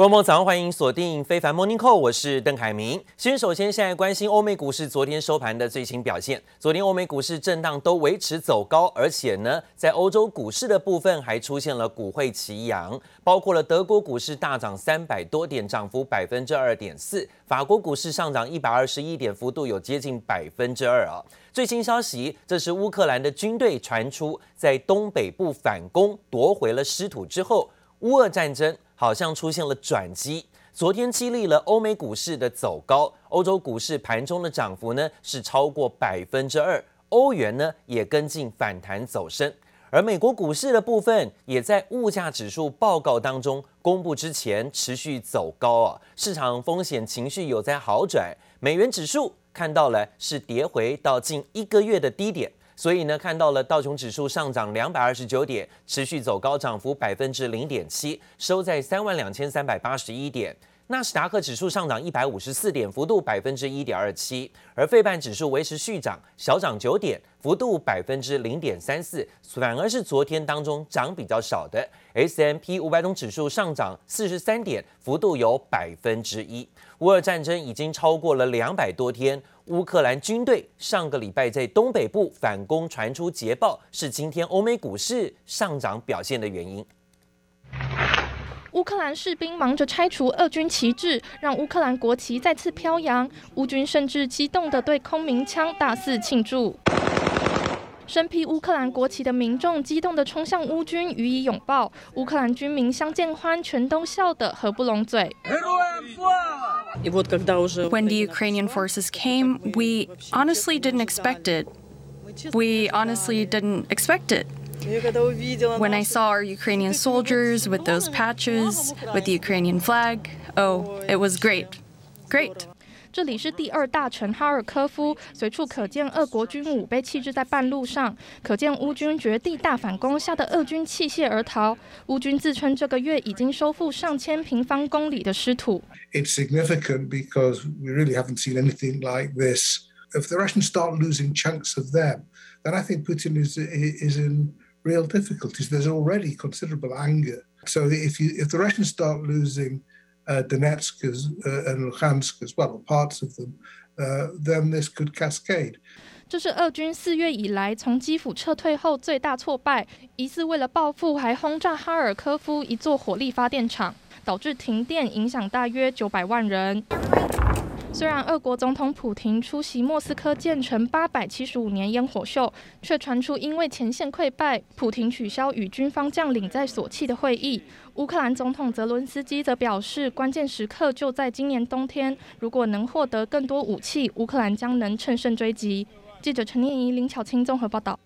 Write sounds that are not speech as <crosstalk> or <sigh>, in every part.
观众早上欢迎锁定非凡 Morning Call，我是邓凯明。先首先现在关心欧美股市昨天收盘的最新表现。昨天欧美股市震荡都维持走高，而且呢，在欧洲股市的部分还出现了股汇齐扬，包括了德国股市大涨三百多点，涨幅百分之二点四；法国股市上涨一百二十一点，幅度有接近百分之二啊。最新消息，这是乌克兰的军队传出在东北部反攻夺回了失土之后，乌俄战争。好像出现了转机，昨天激励了欧美股市的走高，欧洲股市盘中的涨幅呢是超过百分之二，欧元呢也跟进反弹走升，而美国股市的部分也在物价指数报告当中公布之前持续走高啊，市场风险情绪有在好转，美元指数看到了是跌回到近一个月的低点。所以呢，看到了道琼指数上涨两百二十九点，持续走高，涨幅百分之零点七，收在三万两千三百八十一点。纳斯达克指数上涨一百五十四点，幅度百分之一点二七，而费半指数维持续涨，小涨九点，幅度百分之零点三四，反而是昨天当中涨比较少的 S M P 五百种指数上涨四十三点，幅度有百分之一。乌俄战争已经超过了两百多天。乌克兰军队上个礼拜在东北部反攻传出捷报，是今天欧美股市上涨表现的原因。乌克兰士兵忙着拆除俄军旗帜，让乌克兰国旗再次飘扬。乌军甚至激动地对空鸣枪大肆庆祝。身披乌克兰国旗的民众激动地冲向乌军予以拥抱，乌克兰军民相见欢，全都笑得合不拢嘴。When the Ukrainian forces came, we honestly didn't expect it. We honestly didn't expect it. When I saw our Ukrainian soldiers with those patches, with the Ukrainian flag, oh, it was great. Great. 这里是第二大城哈尔科夫，随处可见俄国军武被弃置在半路上，可见乌军绝地大反攻，吓得俄军弃械而逃。乌军自称这个月已经收复上千平方公里的失土。It's significant because we really haven't seen anything like this. If the Russians start losing chunks of them, then I think Putin is is in real difficulties. There's already considerable anger. So if you if the Russians start losing Uh, Donetsk and Luhansk as well, parts of them, then this could cascade. 这是俄军四月以来从基辅撤退后最大挫败，疑似为了报复，还轰炸哈尔科夫一座火力发电厂，导致停电，影响大约九百万人。 虽然俄国总统普廷出席莫斯科建成八百七十五年烟火秀，却传出因为前线溃败，普廷取消与军方将领在索契的会议。乌克兰总统泽伦斯基则表示，关键时刻就在今年冬天，如果能获得更多武器，乌克兰将能乘胜追击。记者陈念怡、林巧清综合报道。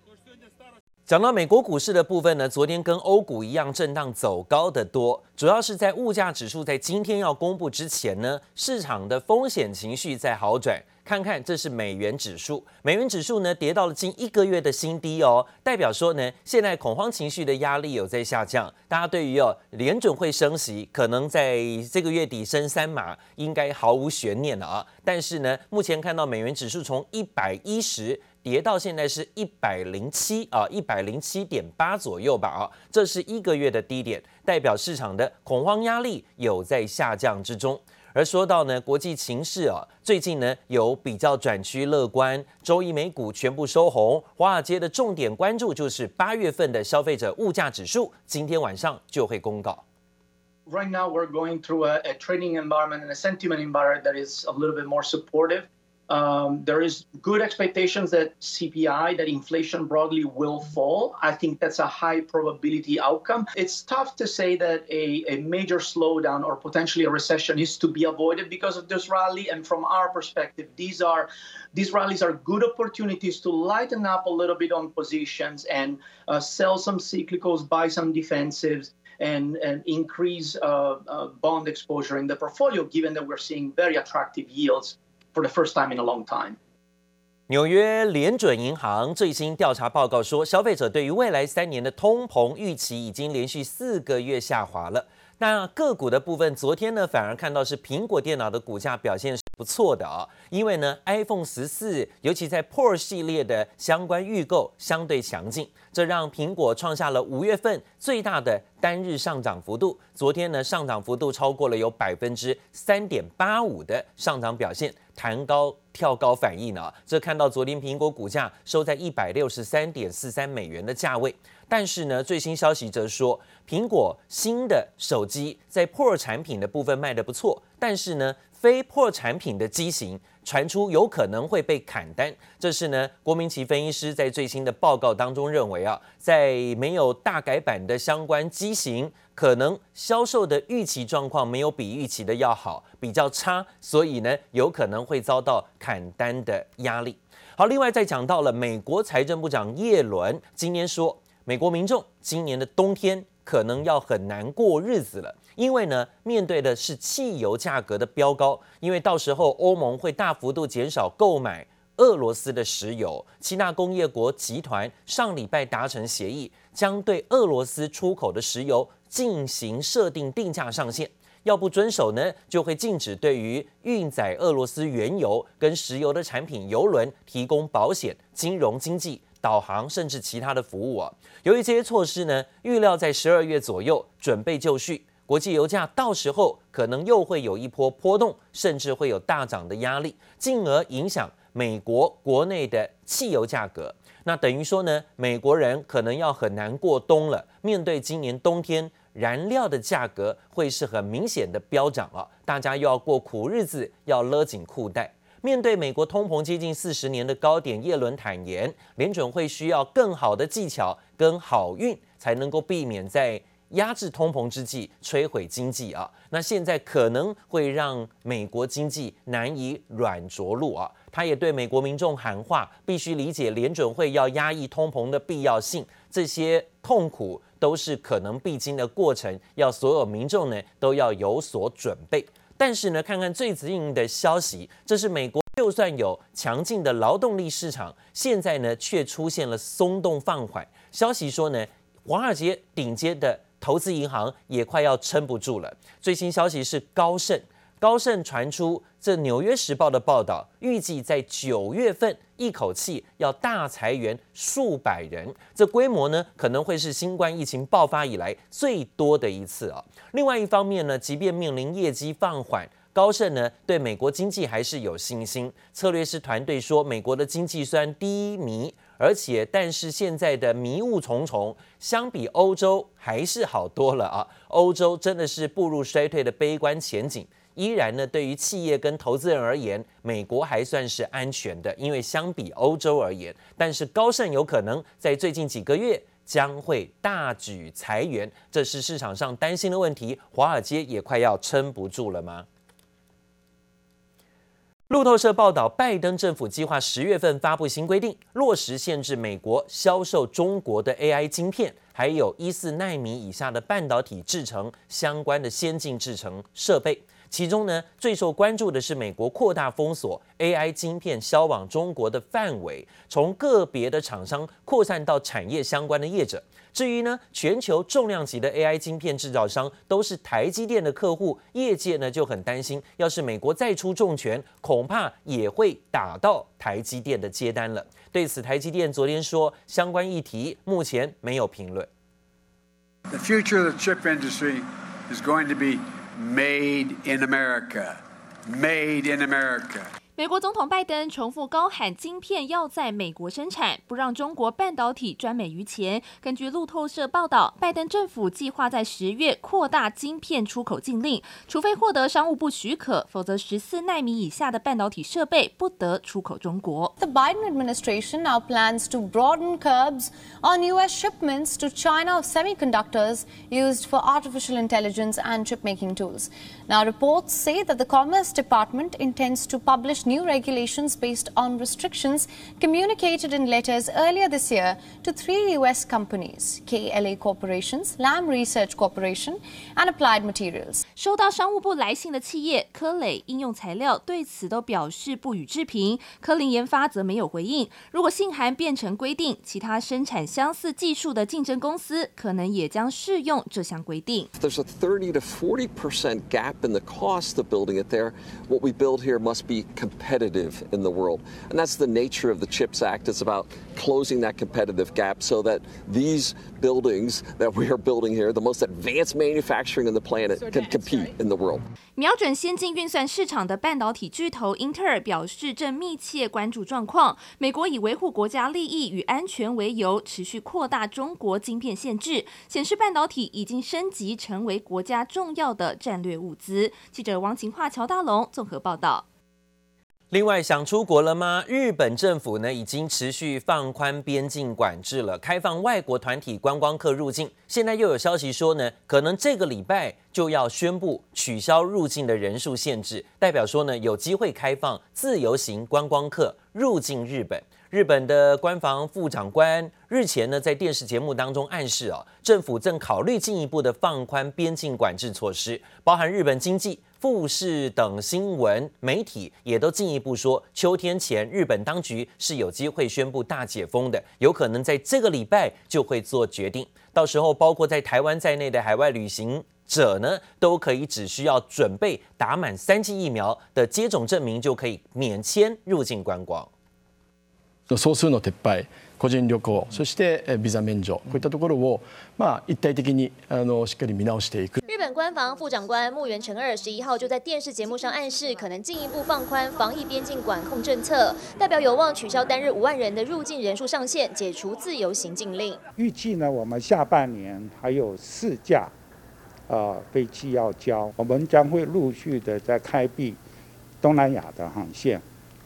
讲到美国股市的部分呢，昨天跟欧股一样震荡走高的多，主要是在物价指数在今天要公布之前呢，市场的风险情绪在好转。看看这是美元指数，美元指数呢跌到了近一个月的新低哦，代表说呢现在恐慌情绪的压力有在下降，大家对于哦联准会升息可能在这个月底升三码应该毫无悬念了啊。但是呢，目前看到美元指数从一百一十。跌到现在是一百零七啊，一百零七点八左右吧啊，这是一个月的低点，代表市场的恐慌压力有在下降之中。而说到呢国际情势啊，最近呢有比较转趋乐观，周一美股全部收红，华尔街的重点关注就是八月份的消费者物价指数，今天晚上就会公告。Right now we're going through a, a trading environment and a sentiment environment that is a little bit more supportive. Um, there is good expectations that CPI, that inflation broadly will fall. I think that's a high probability outcome. It's tough to say that a, a major slowdown or potentially a recession is to be avoided because of this rally. And from our perspective, these are these rallies are good opportunities to lighten up a little bit on positions and uh, sell some cyclicals, buy some defensives. And, and increase uh, uh, bond exposure in the portfolio, given that we're seeing very attractive yields For the first time in a long time. 纽约联准银行最新调查报告说，消费者对于未来三年的通膨预期已经连续四个月下滑了。那个股的部分，昨天呢反而看到是苹果电脑的股价表现不错的啊，因为呢，iPhone 十四尤其在 Pro 系列的相关预购相对强劲，这让苹果创下了五月份最大的单日上涨幅度。昨天呢，上涨幅度超过了有百分之三点八五的上涨表现，弹高跳高反应呢，这看到昨天苹果股价收在一百六十三点四三美元的价位。但是呢，最新消息则说，苹果新的手机在 Pro 产品的部分卖得不错，但是呢，非破产品的机型传出有可能会被砍单。这是呢，郭明錤分析师在最新的报告当中认为啊，在没有大改版的相关机型，可能销售的预期状况没有比预期的要好，比较差，所以呢，有可能会遭到砍单的压力。好，另外再讲到了美国财政部长耶伦今年说。美国民众今年的冬天可能要很难过日子了，因为呢，面对的是汽油价格的飙高，因为到时候欧盟会大幅度减少购买俄罗斯的石油。七大工业国集团上礼拜达成协议，将对俄罗斯出口的石油进行设定定价上限，要不遵守呢，就会禁止对于运载俄罗斯原油跟石油的产品油轮提供保险、金融、经济。导航甚至其他的服务啊，由于这些措施呢，预料在十二月左右准备就绪，国际油价到时候可能又会有一波波动，甚至会有大涨的压力，进而影响美国国内的汽油价格。那等于说呢，美国人可能要很难过冬了。面对今年冬天燃料的价格会是很明显的飙涨啊，大家又要过苦日子，要勒紧裤带。面对美国通膨接近四十年的高点，耶伦坦言，联准会需要更好的技巧跟好运，才能够避免在压制通膨之际摧毁经济啊。那现在可能会让美国经济难以软着陆啊。他也对美国民众喊话，必须理解联准会要压抑通膨的必要性，这些痛苦都是可能必经的过程，要所有民众呢都要有所准备。但是呢，看看最近的消息，这是美国 <laughs> 就算有强劲的劳动力市场，现在呢却出现了松动放缓。消息说呢，华尔街顶尖的投资银行也快要撑不住了。最新消息是高盛。高盛传出这《纽约时报》的报道，预计在九月份一口气要大裁员数百人，这规模呢可能会是新冠疫情爆发以来最多的一次啊。另外一方面呢，即便面临业绩放缓，高盛呢对美国经济还是有信心。策略师团队说，美国的经济虽然低迷，而且但是现在的迷雾重重，相比欧洲还是好多了啊。欧洲真的是步入衰退的悲观前景。依然呢，对于企业跟投资人而言，美国还算是安全的，因为相比欧洲而言，但是高盛有可能在最近几个月将会大举裁员，这是市场上担心的问题。华尔街也快要撑不住了吗？路透社报道，拜登政府计划十月份发布新规定，落实限制美国销售中国的 AI 晶片，还有一四奈米以下的半导体制程相关的先进制程设备。其中呢，最受关注的是美国扩大封锁 AI 晶片销往中国的范围，从个别的厂商扩散到产业相关的业者。至于呢，全球重量级的 AI 晶片制造商都是台积电的客户，业界呢就很担心，要是美国再出重拳，恐怕也会打到台积电的接单了。对此，台积电昨天说，相关议题目前没有评论。The future of the chip industry is going to be Made in America. Made in America. 美国总统拜登重复高喊，晶片要在美国生产，不让中国半导体专美于前。根据路透社报道，拜登政府计划在十月扩大晶片出口禁令，除非获得商务部许可，否则十四奈米以下的半导体设备不得出口中国。The Biden administration now plans to broaden curbs on U.S. shipments to China of semiconductors used for artificial intelligence and chip making tools. Now, reports say that the Commerce Department intends to publish launched new regulations based on restrictions communicated in letters earlier this year to three U.S. companies KLA Corporations, Lam Research Corporation, and Applied Materials. 收到商务部来信的企业科磊应用材料对此都表示不予置评，科林研发则没有回应。如果信函变成规定，其他生产相似技术的竞争公司可能也将适用这项规定。There's a 30 to 40 percent gap in the cost of building it there. What we build here must be competitive In the world, and that's the nature of the CHIPS Act. It's about closing that competitive gap so that these buildings that we are building here, the most advanced manufacturing in the planet, can compete in the world. 瞄准先进运算市场的半导体巨头英特尔表示，正密切关注状况。美国以维护国家利益与安全为由，持续扩大中国晶片限制，显示半导体已经升级成为国家重要的战略物资。记者王晴华、乔大龙综合报道。另外，想出国了吗？日本政府呢已经持续放宽边境管制了，开放外国团体观光客入境。现在又有消息说呢，可能这个礼拜就要宣布取消入境的人数限制，代表说呢有机会开放自由行观光客入境日本。日本的官房副长官日前呢在电视节目当中暗示啊，政府正考虑进一步的放宽边境管制措施，包含日本经济。富士等新闻媒体也都进一步说，秋天前日本当局是有机会宣布大解封的，有可能在这个礼拜就会做决定。到时候，包括在台湾在内的海外旅行者呢，都可以只需要准备打满三剂疫苗的接种证明，就可以免签入境观光。个人旅行、そしてビザ免除、こういったところをまあ一体的にあのしっかり见直していく。日本官房副长官木原诚二十一号就在电视节目上暗示，可能进一步放宽防疫边境管控政策，代表有望取消单日五万人的入境人数上限，解除自由行禁令。预计呢，我们下半年还有四架呃飞机要交，我们将会陆续的在开辟东南亚的航线。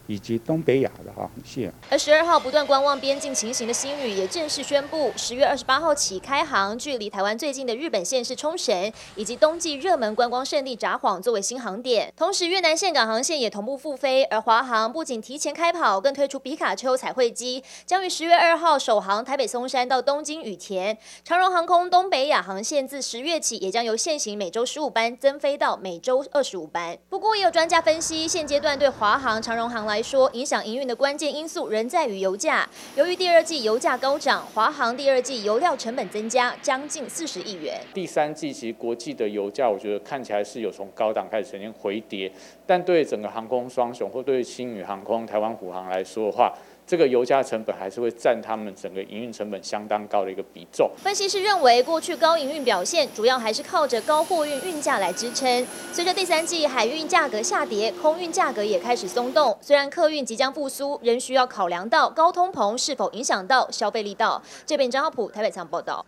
以及东北亚的航线。而十二号不断观望边境情形的新宇也正式宣布，十月二十八号起开航，距离台湾最近的日本县市冲绳以及冬季热门观光胜地札幌作为新航点。同时，越南岘港航线也同步复飞，而华航不仅提前开跑，更推出皮卡丘彩绘机，将于十月二号首航台北松山到东京羽田。长荣航空东北亚航线自十月起也将由现行每周十五班增飞到每周二十五班。不过，也有专家分析，现阶段对华航、长荣航来说，影响营运的关键因素仍在于油价。由于第二季油价高涨，华航第二季油料成本增加将近四十亿元。第三季其实国际的油价，我觉得看起来是有从高档开始呈现回跌，但对整个航空双雄或对新宇航空、台湾虎航来说的话，这个油价成本还是会占他们整个营运成本相当高的一个比重。分析师认为，过去高营运表现主要还是靠着高货运运价来支撑。随着第三季海运价格下跌，空运价格也开始松动。虽然客运即将复苏，仍需要考量到高通膨是否影响到消费力道。这边张浩普台北场报道。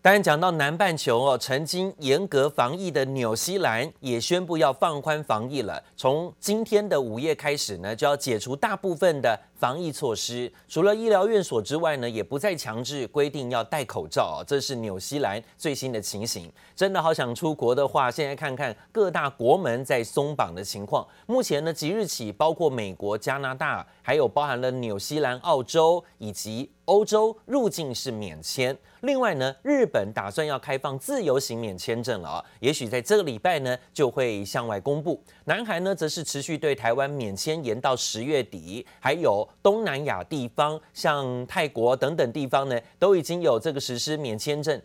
当然，讲到南半球哦，曾经严格防疫的纽西兰也宣布要放宽防疫了。从今天的午夜开始呢，就要解除大部分的防疫措施，除了医疗院所之外呢，也不再强制规定要戴口罩哦。这是纽西兰最新的情形。真的好想出国的话，现在看看各大国门在松绑的情况。目前呢，即日起，包括美国、加拿大，还有包含了纽西兰、澳洲以及欧洲入境是免签。另外呢，日本打算要开放自由行免签证了啊，也许在这个礼拜呢就会向外公布。南韩呢则是持续对台湾免签延到十月底，还有东南亚地方，像泰国等等地方呢，都已经有这个实施免签证。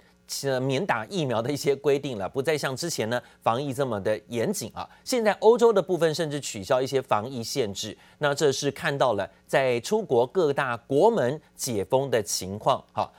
免打疫苗的一些规定了，不再像之前呢防疫这么的严谨啊。现在欧洲的部分甚至取消一些防疫限制，那这是看到了在出国各大国门解封的情况。好，